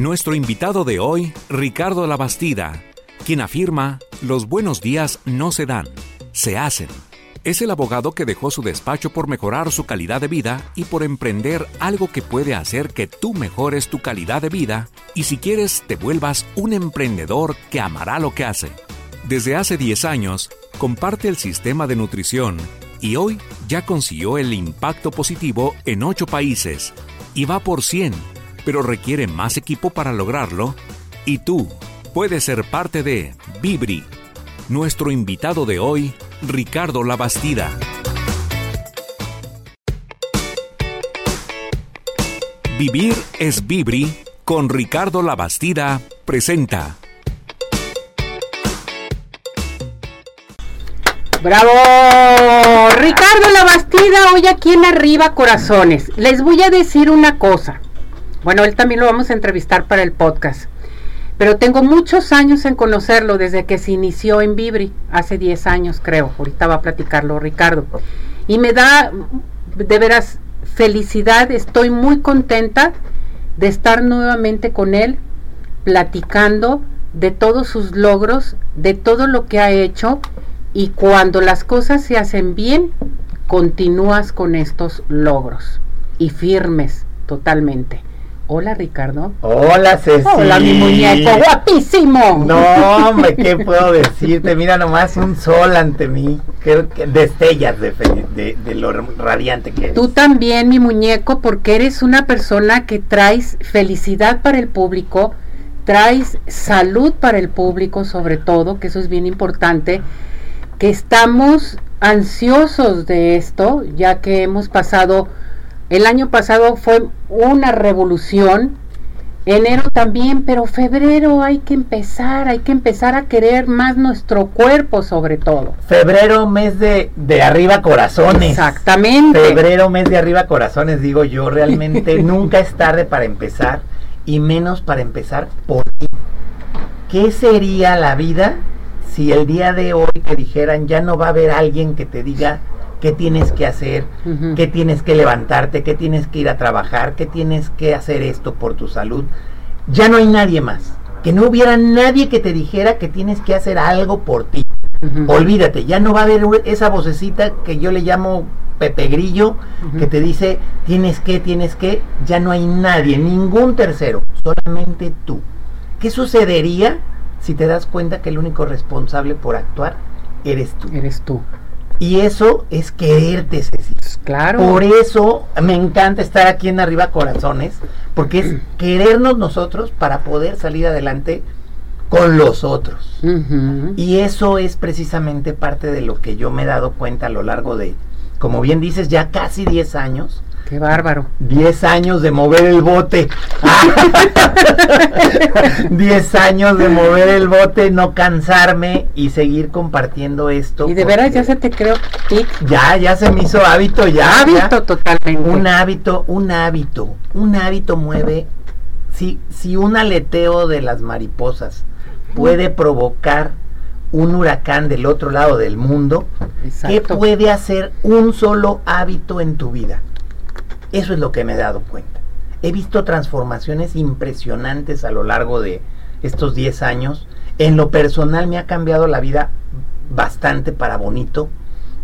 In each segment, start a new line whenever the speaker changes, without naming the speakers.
Nuestro invitado de hoy, Ricardo Labastida, quien afirma, los buenos días no se dan, se hacen. Es el abogado que dejó su despacho por mejorar su calidad de vida y por emprender algo que puede hacer que tú mejores tu calidad de vida y si quieres te vuelvas un emprendedor que amará lo que hace. Desde hace 10 años, comparte el sistema de nutrición y hoy ya consiguió el impacto positivo en 8 países y va por 100, pero requiere más equipo para lograrlo. Y tú puedes ser parte de Vibri. Nuestro invitado de hoy, Ricardo Labastida. Vivir es Vibri con Ricardo Labastida presenta.
¡Bravo! Ricardo Labastida, hoy aquí en Arriba Corazones. Les voy a decir una cosa. Bueno, él también lo vamos a entrevistar para el podcast. Pero tengo muchos años en conocerlo desde que se inició en Vibri, hace 10 años creo. Ahorita va a platicarlo Ricardo. Y me da de veras felicidad, estoy muy contenta de estar nuevamente con él, platicando de todos sus logros, de todo lo que ha hecho y cuando las cosas se hacen bien, continúas con estos logros y firmes totalmente. Hola Ricardo.
Hola Ceci.
Hola mi muñeco, guapísimo.
No, hombre, ¿qué puedo decirte? Mira nomás un sol ante mí. Que, que destellas de, de, de, lo radiante que eres.
Tú también, mi muñeco, porque eres una persona que traes felicidad para el público, traes salud para el público sobre todo, que eso es bien importante, que estamos ansiosos de esto, ya que hemos pasado el año pasado fue una revolución, enero también, pero febrero hay que empezar, hay que empezar a querer más nuestro cuerpo sobre todo.
Febrero, mes de, de arriba corazones.
Exactamente.
Febrero, mes de arriba corazones, digo yo, realmente nunca es tarde para empezar y menos para empezar por ti. ¿Qué sería la vida si el día de hoy te dijeran ya no va a haber alguien que te diga qué tienes que hacer, uh -huh. qué tienes que levantarte, qué tienes que ir a trabajar, qué tienes que hacer esto por tu salud. Ya no hay nadie más. Que no hubiera nadie que te dijera que tienes que hacer algo por ti. Uh -huh. Olvídate, ya no va a haber esa vocecita que yo le llamo Pepe Grillo, uh -huh. que te dice tienes que, tienes que. Ya no hay nadie, ningún tercero, solamente tú. ¿Qué sucedería si te das cuenta que el único responsable por actuar eres tú?
Eres tú.
Y eso es quererte, Ceci.
Claro.
Por eso me encanta estar aquí en Arriba Corazones, porque es querernos nosotros para poder salir adelante con los otros. Uh -huh. Y eso es precisamente parte de lo que yo me he dado cuenta a lo largo de, como bien dices, ya casi 10 años.
Qué bárbaro.
10 años de mover el bote. 10 años de mover el bote, no cansarme y seguir compartiendo esto.
Y de veras ya se te creó tic.
Ya, ya se me hizo hábito, ya.
Hábito
ya.
totalmente.
Un hábito, un hábito. Un hábito mueve. Si, si un aleteo de las mariposas puede provocar un huracán del otro lado del mundo, Exacto. ¿qué puede hacer un solo hábito en tu vida? Eso es lo que me he dado cuenta. He visto transformaciones impresionantes a lo largo de estos 10 años. En lo personal me ha cambiado la vida bastante para bonito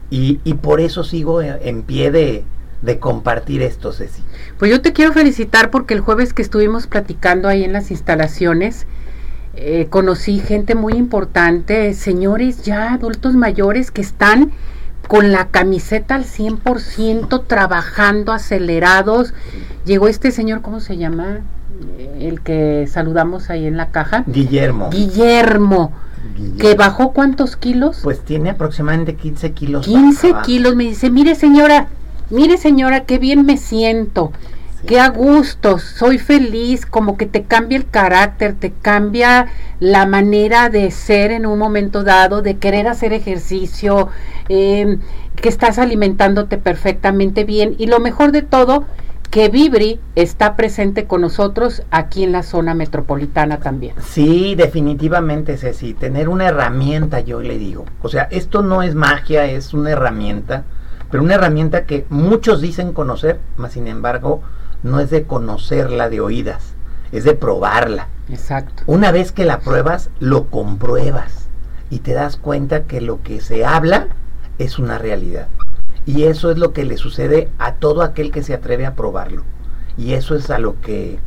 y, por eso sigo en pie de, de compartir esto, Ceci.
Pues yo te quiero felicitar porque el jueves que estuvimos platicando ahí en las instalaciones, eh, conocí gente muy importante, señores ya adultos mayores que están con la camiseta al 100%, trabajando, acelerados. Llegó este señor, ¿cómo se llama? El que saludamos ahí en la caja.
Guillermo.
Guillermo. Guillermo. ¿Que bajó cuántos kilos?
Pues tiene aproximadamente 15 kilos.
15 kilos. Me dice, mire señora, mire señora, qué bien me siento. Qué a gusto, soy feliz, como que te cambia el carácter, te cambia la manera de ser en un momento dado, de querer hacer ejercicio, eh, que estás alimentándote perfectamente bien y lo mejor de todo, que Vibri está presente con nosotros aquí en la zona metropolitana también.
Sí, definitivamente, Ceci, tener una herramienta, yo le digo. O sea, esto no es magia, es una herramienta, pero una herramienta que muchos dicen conocer, mas sin embargo no es de conocerla de oídas, es de probarla.
Exacto.
Una vez que la pruebas, lo compruebas y te das cuenta que lo que se habla es una realidad. Y eso es lo que le sucede a todo aquel que se atreve a probarlo. Y eso es a lo que,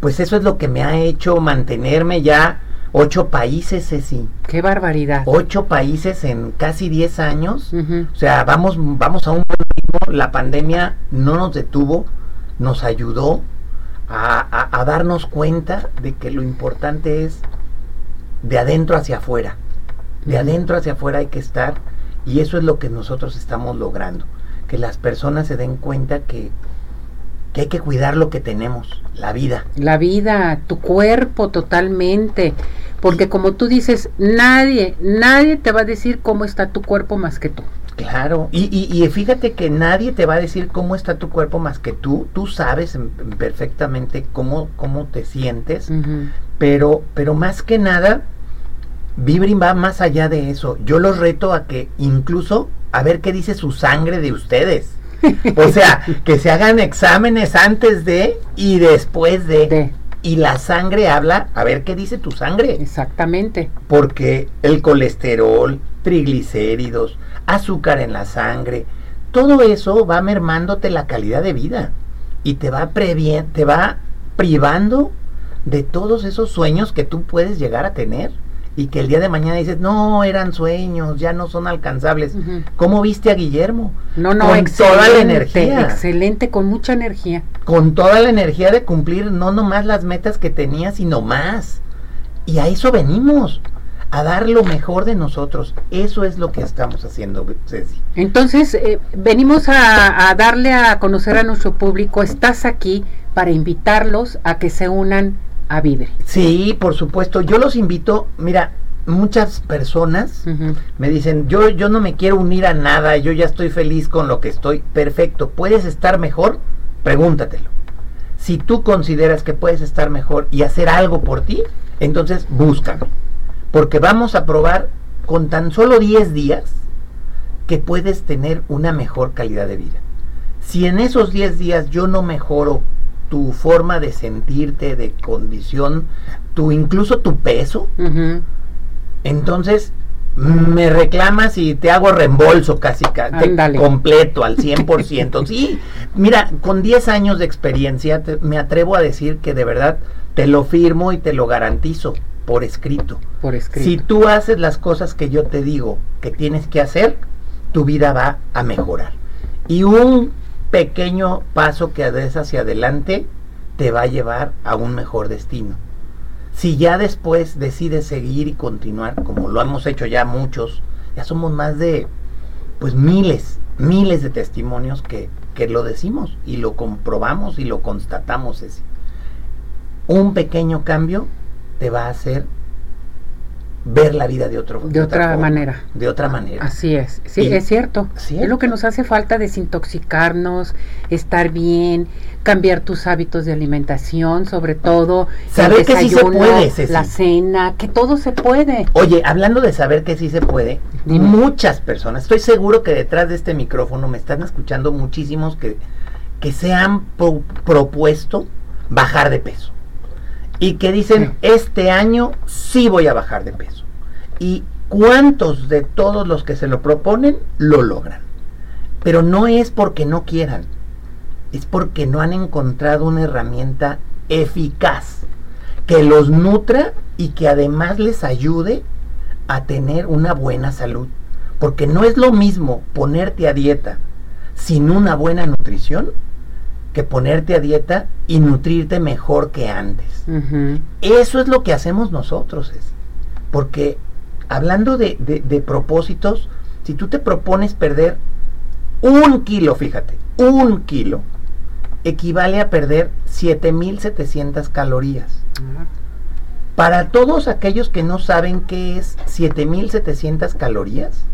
pues eso es lo que me ha hecho mantenerme ya ocho países, Ceci.
Qué barbaridad.
Ocho países en casi diez años. O sea, vamos, vamos a un buen ritmo. La pandemia no nos detuvo, nos ayudó a, a- a darnos cuenta de que lo importante es de adentro hacia afuera. De adentro hacia afuera hay que estar y eso es lo que nosotros estamos logrando. Que las personas se den cuenta que, que hay que cuidar lo que tenemos, la vida.
La vida, tu cuerpo totalmente. Porque como tú dices, nadie, nadie te va a decir cómo está tu cuerpo más que tú.
Claro, y, y, y fíjate que nadie te va a decir cómo está tu cuerpo más que tú. Tú sabes en- perfectamente cómo, cómo te sientes. Pero, pero más que nada, Vibrin va más allá de eso. Yo los reto a que incluso a ver qué dice su sangre de ustedes. O sea, que se hagan exámenes antes de y después de.
De.
Y la sangre habla, a ver qué dice tu sangre.
Exactamente.
Porque el colesterol, triglicéridos, azúcar en la sangre, todo eso va mermándote la calidad de vida y te va te va privando de todos esos sueños que tú puedes llegar a tener y que el día de mañana dices, "No, eran sueños, ya no son alcanzables." ¿Cómo viste a Guillermo?
No, no,
Con toda la energía.
Excelente, con mucha energía.
Con toda la energía de cumplir no nomás las metas que tenía, sino más. Y a eso venimos, a dar lo mejor de nosotros. Eso es lo que estamos haciendo, Ceci.
Entonces, eh, venimos a, a darle a conocer a nuestro público, estás aquí para invitarlos a que se unan a Vibre.
Sí, por supuesto. Yo los invito, mira, muchas personas me dicen, yo, yo no me quiero unir a nada, yo ya estoy feliz con lo que estoy. Perfecto, ¿puedes estar mejor? Pregúntatelo. Si tú consideras que puedes estar mejor y hacer algo por ti, entonces búscame. Porque vamos a probar con tan solo 10 días que puedes tener una mejor calidad de vida. Si en esos 10 días yo no mejoro tu forma de sentirte, de condición, tu incluso tu peso, entonces me reclamas y te hago reembolso casi ca- te-
Ándale.
completo al 100%. sí, mira, con 10 años de experiencia te- me atrevo a decir que de verdad te lo firmo y te lo garantizo por escrito.
Por escrito.
Si tú haces las cosas que yo te digo que tienes que hacer, tu vida va a mejorar. Y un pequeño paso que des hacia adelante te va a llevar a un mejor destino. Si ya después decides seguir y continuar, como lo hemos hecho ya muchos, ya somos más de, pues miles, miles de testimonios que, que lo decimos y lo comprobamos y lo constatamos. Ese. Un pequeño cambio te va a hacer ver la vida de, otro,
De otra
forma,
manera.
De otra manera.
Así es, sí,
Y-
es cierto.
Cierto.
Es lo que nos hace falta desintoxicarnos, estar bien, cambiar tus hábitos de alimentación, sobre todo el
Saber que sí se puede, Ceci.
la cena, que todo se puede.
Oye, hablando de saber que sí se puede,
Dime.
muchas personas, estoy seguro que detrás de este micrófono me están escuchando muchísimos que, que se han pro- propuesto bajar de peso. Y que dicen,
Sí.
este año sí voy a bajar de peso. ¿Y cuántos de todos los que se lo proponen lo logran? Pero no es porque no quieran, es porque no han encontrado una herramienta eficaz que los nutra y que además les ayude a tener una buena salud. Porque no es lo mismo ponerte a dieta sin una buena nutrición que ponerte a dieta y nutrirte mejor que antes. Eso es lo que hacemos nosotros. Es. Porque hablando de, de- de propósitos, si tú te propones perder un kilo, fíjate, un kilo, equivale a perder 7.700 calorías. Para todos aquellos que no saben qué es 7700 calorías,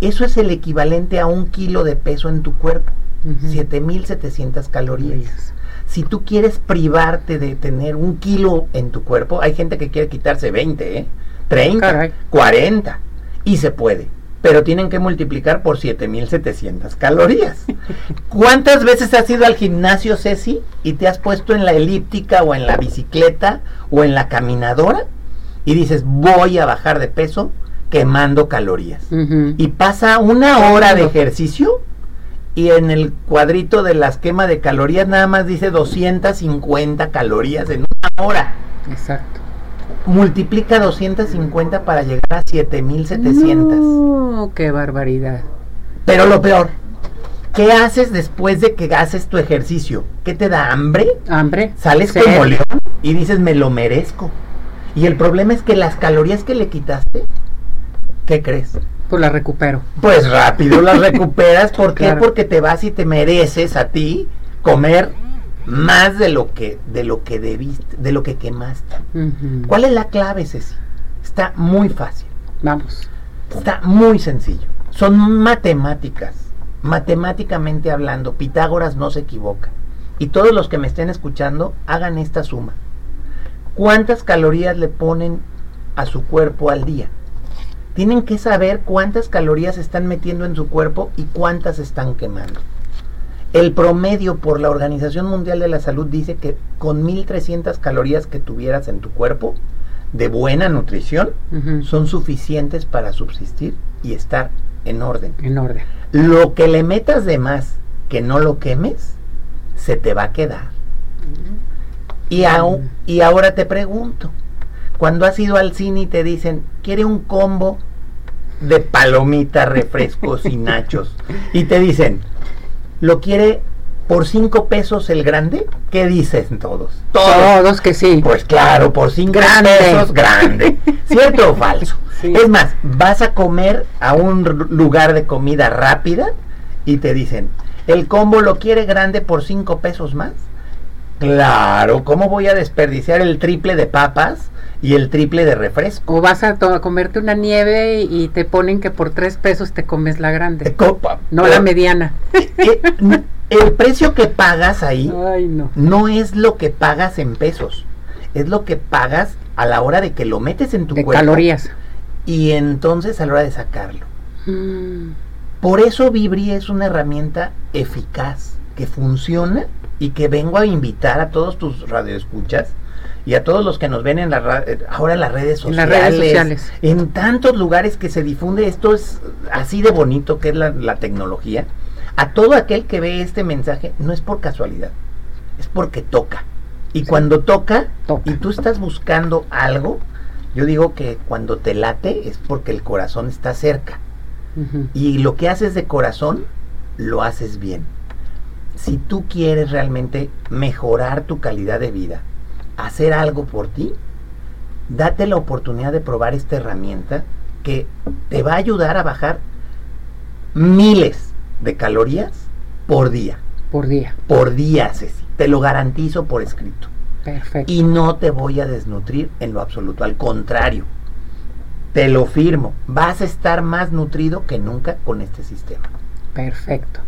eso es el equivalente a un kilo de peso en tu cuerpo.
Ujú.
7700 calorías. Si tú quieres privarte de tener un kilo en tu cuerpo, hay gente que quiere quitarse 20, ¿eh? 30,
Caray.
40, y se puede. pero tienen que multiplicar por 7700 calorías. ¿Cuántas veces has ido al gimnasio, Ceci, y te has puesto en la elíptica o en la bicicleta o en la caminadora y dices, voy a bajar de peso quemando calorías? Y pasa una hora de ejercicio y en el cuadrito de las quemas de calorías nada más dice 250 calorías en una hora.
Exacto.
Multiplica 250 para llegar a 7700.
No, qué barbaridad.
Pero lo peor, ¿qué haces después de que haces tu ejercicio? ¿Qué te da hambre?
Hambre.
Sales como león y dices, me lo merezco. Y el problema es que las calorías que le quitaste, ¿qué crees?
Pues la recupero.
Pues rápido las recuperas. ¿Por qué?
Claro.
Porque te vas y te mereces a ti comer más de lo que de lo que debiste, de lo que quemaste. ¿Cuál es la clave, Ceci? Está muy fácil.
Vamos.
Está muy sencillo. Son matemáticas. Matemáticamente hablando, Pitágoras no se equivoca. Y todos los que me estén escuchando, hagan esta suma. ¿Cuántas calorías le ponen a su cuerpo al día? Tienen que saber cuántas calorías están metiendo en su cuerpo y cuántas están quemando. El promedio por la Organización Mundial de la Salud dice que con 1300 calorías que tuvieras en tu cuerpo de buena nutrición, son suficientes para subsistir y estar en orden.
En orden.
Lo que le metas de más que no lo quemes, se te va a quedar. Y, y ahora te pregunto, cuando has ido al cine y te dicen, quiere un combo de palomitas, refrescos y nachos, y te dicen, ¿lo quiere por cinco pesos el grande? ¿Qué dicen todos?
Todos que sí.
Pues claro, por 5
Grande.
pesos, grande. ¿Cierto o falso?
Sí.
Es más, vas a comer a un lugar de comida rápida y te dicen, ¿el combo lo quiere grande por 5 pesos más? Claro, ¿cómo voy a desperdiciar el triple de papas y el triple de refresco?
O vas a, comerte una nieve y, y te ponen que por tres pesos te comes la grande.
Copa.
No la mediana.
Eh, El precio que pagas ahí
Ay, no.
no es lo que pagas en pesos, es lo que pagas a la hora de que lo metes en tu
De
cuerpo.
calorías.
y entonces a la hora de sacarlo.
Mm,
Por eso Vibri es una herramienta eficaz, que funciona y que vengo a invitar a todos tus radioescuchas y a todos los que nos ven en la ra- eh, ahora en las redes
En las
sociales.
redes sociales.
En tantos lugares que se difunde esto es así de bonito que es la, la tecnología. A todo aquel que ve este mensaje no es por casualidad, es porque toca. Y
Sí.
cuando toca,
Toca.
y tú estás buscando algo, yo digo que cuando te late es porque el corazón está cerca. Y lo que haces de corazón, lo haces bien. Si tú quieres realmente mejorar tu calidad de vida, hacer algo por ti, date la oportunidad de probar esta herramienta que te va a ayudar a bajar miles de calorías por día.
Por día.
Por día, Ceci. Te lo garantizo por escrito.
Perfecto.
Y no te voy a desnutrir en lo absoluto. Al contrario, te lo firmo. Vas a estar más nutrido que nunca con este sistema.
Perfecto.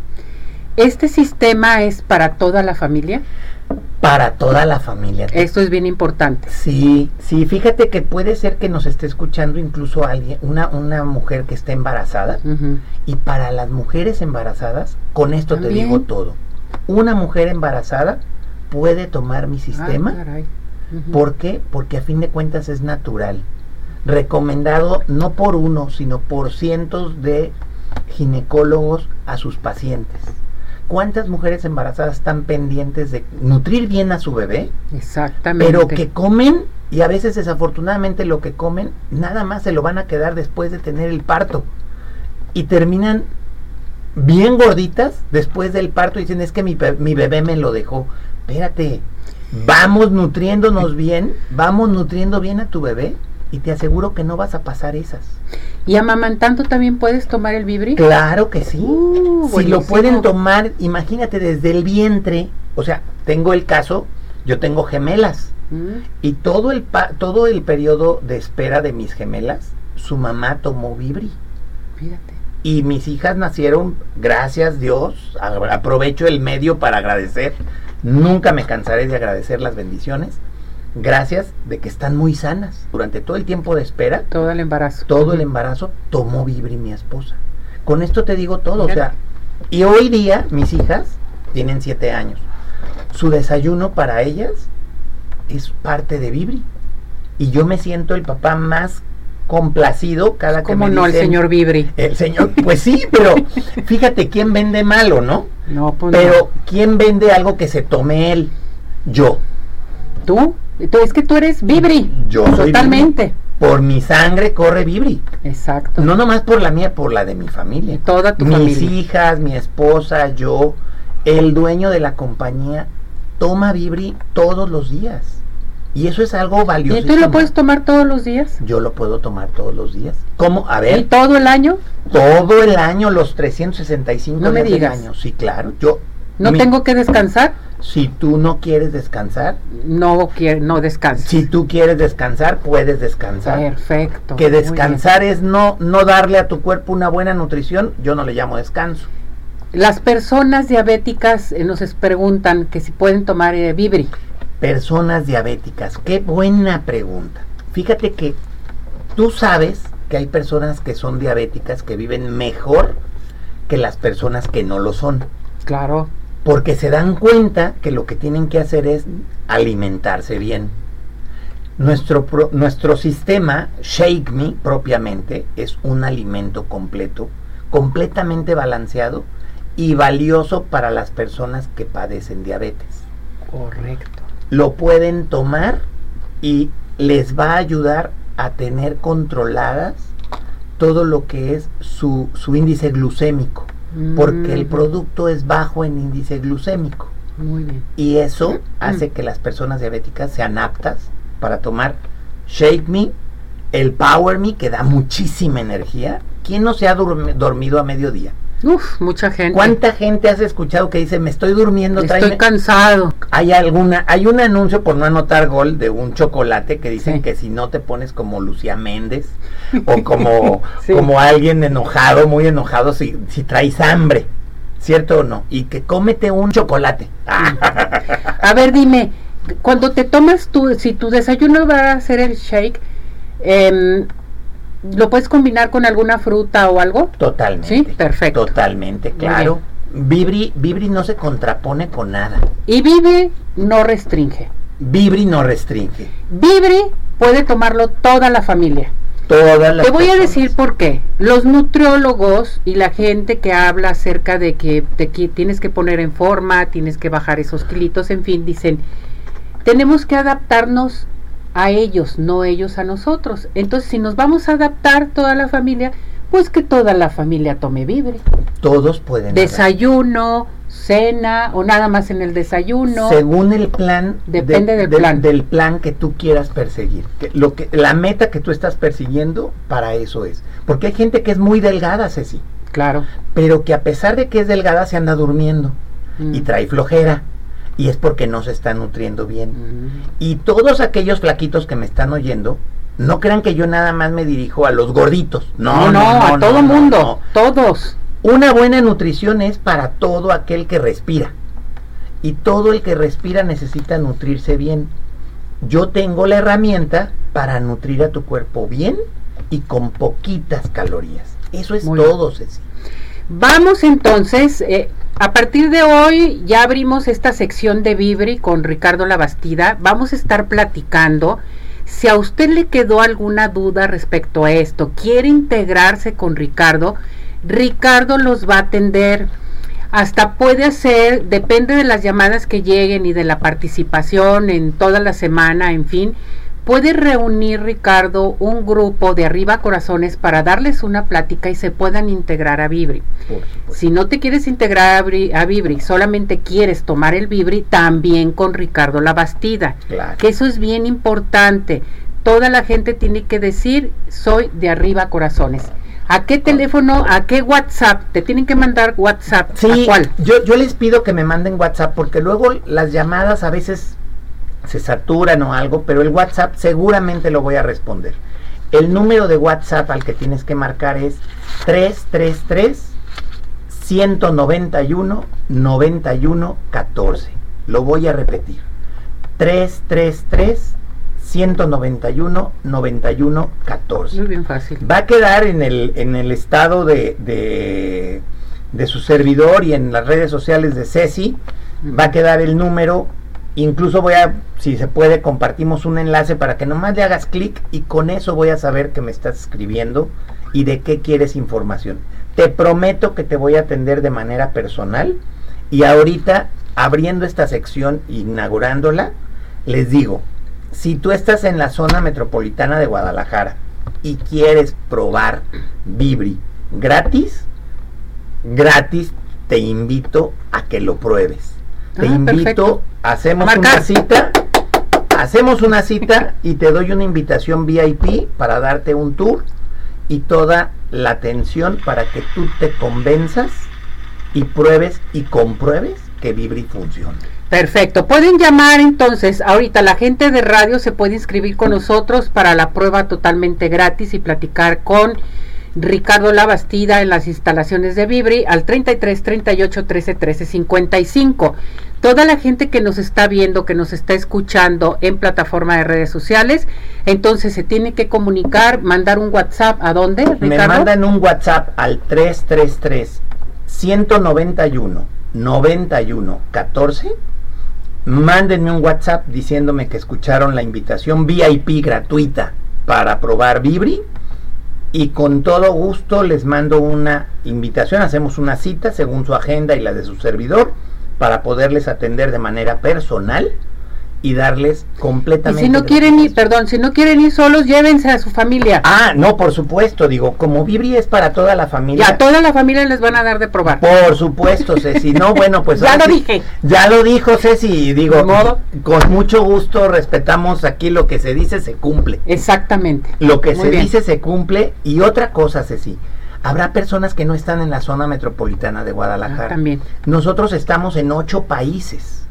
¿Este sistema es para toda la familia?
Para toda la familia.
Esto es bien importante.
Sí, sí, fíjate que puede ser que nos esté escuchando incluso alguien, una, una mujer que esté embarazada. Y para las mujeres embarazadas, con esto te digo todo. Una mujer embarazada puede tomar mi sistema.
Ah, caray.
¿Por qué? Porque a fin de cuentas es natural. Recomendado no por uno, sino por cientos de ginecólogos a sus pacientes. ¿Cuántas mujeres embarazadas están pendientes de nutrir bien a su bebé?
Exactamente.
Pero que comen y a veces desafortunadamente lo que comen nada más se lo van a quedar después de tener el parto. Y terminan bien gorditas después del parto y dicen es que mi, be- mi bebé me lo dejó. Espérate, vamos nutriéndonos bien, vamos nutriendo bien a tu bebé y te aseguro que no vas a pasar esas.
¿Y amamantando también puedes tomar el Vibri?
Claro que sí.
Uh,
si lo pueden tomar, imagínate desde el vientre. O sea, tengo el caso, yo tengo gemelas.
Mm,
Y todo el, pa- todo el periodo de espera de mis gemelas, su mamá tomó Vibri.
Fíjate.
Y mis hijas nacieron, gracias Dios, aprovecho el medio para agradecer. Nunca me cansaré de agradecer las bendiciones. Gracias de que están muy sanas. Durante todo el tiempo de espera,
Todo el embarazo.
todo el embarazo, tomó Vibri mi esposa. Con esto te digo todo, o sea, y hoy día mis hijas tienen siete años. Su desayuno para ellas es parte de Vibri. Y yo me siento el papá más complacido cada que
¿Cómo
me
no, el señor Vibri?
El señor, pues sí, pero fíjate quién vende malo, ¿no?
No, pues
Pero quién vende algo que se tome él. Yo.
¿Tú? Es que tú eres Vibri.
Yo soy
Totalmente.
Vibri. Por mi sangre corre Vibri.
Exacto.
No nomás por la mía, por la de mi familia.
Y toda tu
Mis
familia.
hijas, mi esposa, yo, el dueño de la compañía, toma Vibri todos los días. Y eso es algo
¿Y
valioso.
tú lo puedes tomar todos los días?
Yo lo puedo tomar todos los días. ¿Cómo? A
¿Y
ver,
todo el año?
todo el año, los 365
No me
días del
digas.
año. Sí, claro. Yo,
¿No
mi-
tengo que descansar?
Si tú no quieres descansar,
No quiero, no descanso.
si tú quieres descansar, puedes descansar.
Perfecto.
Que descansar es no, no darle a tu cuerpo una buena nutrición, yo no le llamo descanso.
Las personas diabéticas eh, nos preguntan que si pueden tomar eh, Vibri.
Personas diabéticas, qué buena pregunta. Fíjate que tú sabes que hay personas que son diabéticas que viven mejor que las personas que no lo son.
Claro.
Porque se dan cuenta que lo que tienen que hacer es alimentarse bien. Nuestro, pro- nuestro sistema, Shake Me propiamente, es un alimento completo, completamente balanceado y valioso para las personas que padecen diabetes.
Correcto.
Lo pueden tomar y les va a ayudar a tener controladas todo lo que es su, su índice glucémico, porque el
Mm,
producto es bajo en índice glucémico.
Muy bien.
Y eso hace que las personas diabéticas sean aptas para tomar Shake Me, el Power Me, que da muchísima energía. ¿Quién no se ha dormido a mediodía?
Uf, mucha gente.
¿Cuánta gente has escuchado que dice, me estoy durmiendo,
Estoy
tráeme-"?
cansado.
Hay alguna, hay un anuncio por no anotar gol de un chocolate que dicen
Sí.
que si no te pones como Lucía Méndez o como,
Sí.
como alguien enojado, muy enojado, si, si traes hambre, ¿cierto o no? Y que cómete un chocolate.
A ver, dime, cuando te tomas tu, si tu desayuno va a ser el shake, em, ¿lo puedes combinar con alguna fruta o algo?
Totalmente.
Sí, perfecto.
Totalmente, claro. Vibri, Vibri no se contrapone con nada.
Y Vive no restringe.
Vibri no restringe.
Vibri puede tomarlo toda la familia.
Todas las
Te voy a decir por qué. Los nutriólogos y la gente que habla acerca de que te qui- tienes que poner en forma, tienes que bajar esos kilitos, en fin, dicen, tenemos que adaptarnos a ellos, no ellos a nosotros. Entonces, si nos vamos a adaptar toda la familia, pues que toda la familia tome Vibre.
Todos pueden.
Desayuno, cena o nada más en el desayuno.
Según el plan,
Depende del plan.
del plan que tú quieras perseguir. Que lo que, la meta que tú estás persiguiendo, para eso es. Porque hay gente que es muy delgada, Ceci,
Claro.
pero que a pesar de que es delgada se anda durmiendo
Mm.
y trae flojera. Y es porque no se está nutriendo bien. Y todos aquellos flaquitos que me están oyendo, no crean que yo nada más me dirijo a los gorditos. No,
No, no, a todo
no,
mundo,
no.
todos.
Una buena nutrición es para todo aquel que respira. Y todo el que respira necesita nutrirse bien. Yo tengo la herramienta para nutrir a tu cuerpo bien y con poquitas calorías. Eso es
Muy
todo, Ceci.
Vamos entonces, eh, a partir de hoy ya abrimos esta sección de Vibri con Ricardo Labastida. Vamos a estar platicando. Si a usted le quedó alguna duda respecto a esto, quiere integrarse con Ricardo, Ricardo los va a atender. Hasta puede hacer, depende de las llamadas que lleguen y de la participación en toda la semana, en fin, puede reunir Ricardo un grupo de arriba corazones para darles una plática y se puedan integrar a Vibri. Si no te quieres integrar a, Bri- a Vibri, solamente quieres tomar el Vibri, también con Ricardo Labastida.
Claro.
Que eso es bien importante. Toda la gente tiene que decir, soy de arriba corazones. ¿A qué teléfono, a qué WhatsApp? Te tienen que mandar WhatsApp.
Sí,
¿A cuál?
Yo, yo les pido que me manden WhatsApp porque luego las llamadas a veces se saturan o algo, pero el WhatsApp seguramente lo voy a responder. El número de WhatsApp al que tienes que marcar es 333 191 91 14. Lo voy a repetir. 333 191 91 14.
Muy bien fácil.
Va a quedar en el, en el estado de, de, de su servidor y en las redes sociales de Ceci. Va a quedar el número. Incluso voy a, si se puede, compartimos un enlace para que nomás le hagas clic y con eso voy a saber que me estás escribiendo y de qué quieres información. Te prometo que te voy a atender de manera personal y ahorita abriendo esta sección, inaugurándola, les digo, si tú estás en la zona metropolitana de Guadalajara y quieres probar Vibri gratis, gratis te invito a que lo pruebes. Te
Ah,
invito,
perfecto.
hacemos
marcar.
una cita, hacemos una cita y te doy una invitación VIP para darte un tour y toda la atención para que tú te convenzas y pruebes y compruebes que Vibri funciona.
Perfecto. Pueden llamar entonces, ahorita la gente de radio se puede inscribir con nosotros para la prueba totalmente gratis y platicar con Ricardo Labastida en las instalaciones de Vibri al 33 38 13 13 55. Toda la gente que nos está viendo, que nos está escuchando en plataforma de redes sociales, entonces se tiene que comunicar, mandar un WhatsApp a dónde, Ricardo?
Me mandan un WhatsApp al 333 191 91 14. Mándenme un WhatsApp diciéndome que escucharon la invitación VIP gratuita para probar Vibri y con todo gusto les mando una invitación, hacemos una cita según su agenda y la de su servidor para poderles atender de manera personal y darles
Y
completamente
si no quieren ir, perdón, si no quieren ir solos, llévense a su familia.
Ah, no, por supuesto, digo, como Vibri es para toda la
Y
familia.
a toda la familia les van a dar de probar.
Por supuesto, Ceci. No, bueno, pues.
Ya lo
sí,
dije.
Ya lo dijo Ceci. y Digo,
modo.
con mucho gusto respetamos aquí lo que se dice, se cumple.
Exactamente.
Lo que
Muy
se
bien.
dice, se cumple. Y otra cosa, Ceci. Habrá personas que no están en la zona metropolitana de Guadalajara.
Ah, también.
Nosotros estamos en ocho países.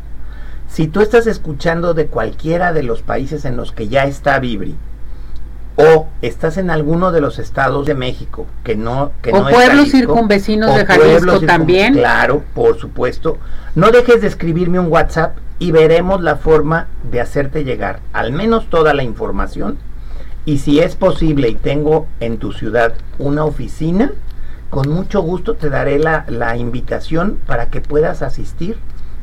Si tú estás escuchando de cualquiera de los países en los que ya está Vibri, o estás en alguno de los estados de México que no que
O
no es
pueblos
Jalisco,
circunvecinos
o
de Jalisco
circun-
también.
Claro, por supuesto. No dejes de escribirme un WhatsApp y veremos la forma de hacerte llegar al menos toda la información. Y si es posible y tengo en tu ciudad una oficina, con mucho gusto te daré la, la invitación para que puedas asistir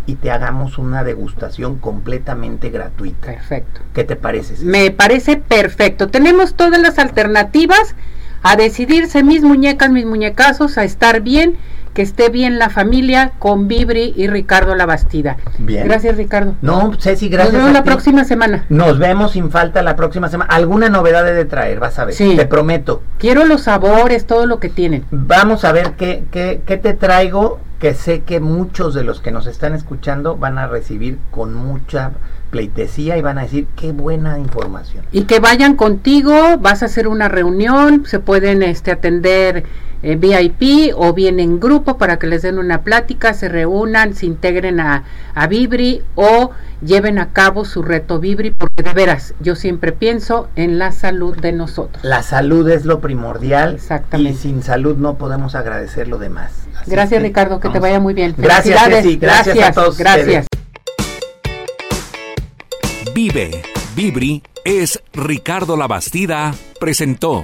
y te hagamos una degustación completamente gratuita.
Perfecto.
¿Qué te parece?
Me parece perfecto. Tenemos todas las alternativas a decidirse mis muñecas, mis muñecazos, a estar bien, que esté bien la familia con Vibri y Ricardo Labastida.
Bien.
Gracias, Ricardo.
No, Ceci,
Nos
gracias.
vemos
a
la
ti.
próxima semana.
Nos vemos sin falta la próxima semana. Alguna novedad de traer, vas a ver.
Sí.
Te prometo.
Quiero los sabores, todo lo que tienen.
Vamos a ver qué, qué, qué te traigo, que sé que muchos de los que nos están escuchando van a recibir con mucha pleitesía y van a decir qué buena información.
Y que vayan contigo, vas a hacer una reunión, se pueden este, atender eh, VIP o bien en grupo para que les den una plática, se reúnan, se integren a, a Vibri o lleven a cabo su reto Vibri, porque de veras, yo siempre pienso en la salud de nosotros.
La salud es lo primordial
Exactamente.
y sin salud no podemos agradecer lo demás. Así
Gracias
que
Ricardo, que te vaya muy bien.
Gracias. Ceci. Gracias a todos
Gracias.
Vive, Vibri es Ricardo Labastida presentó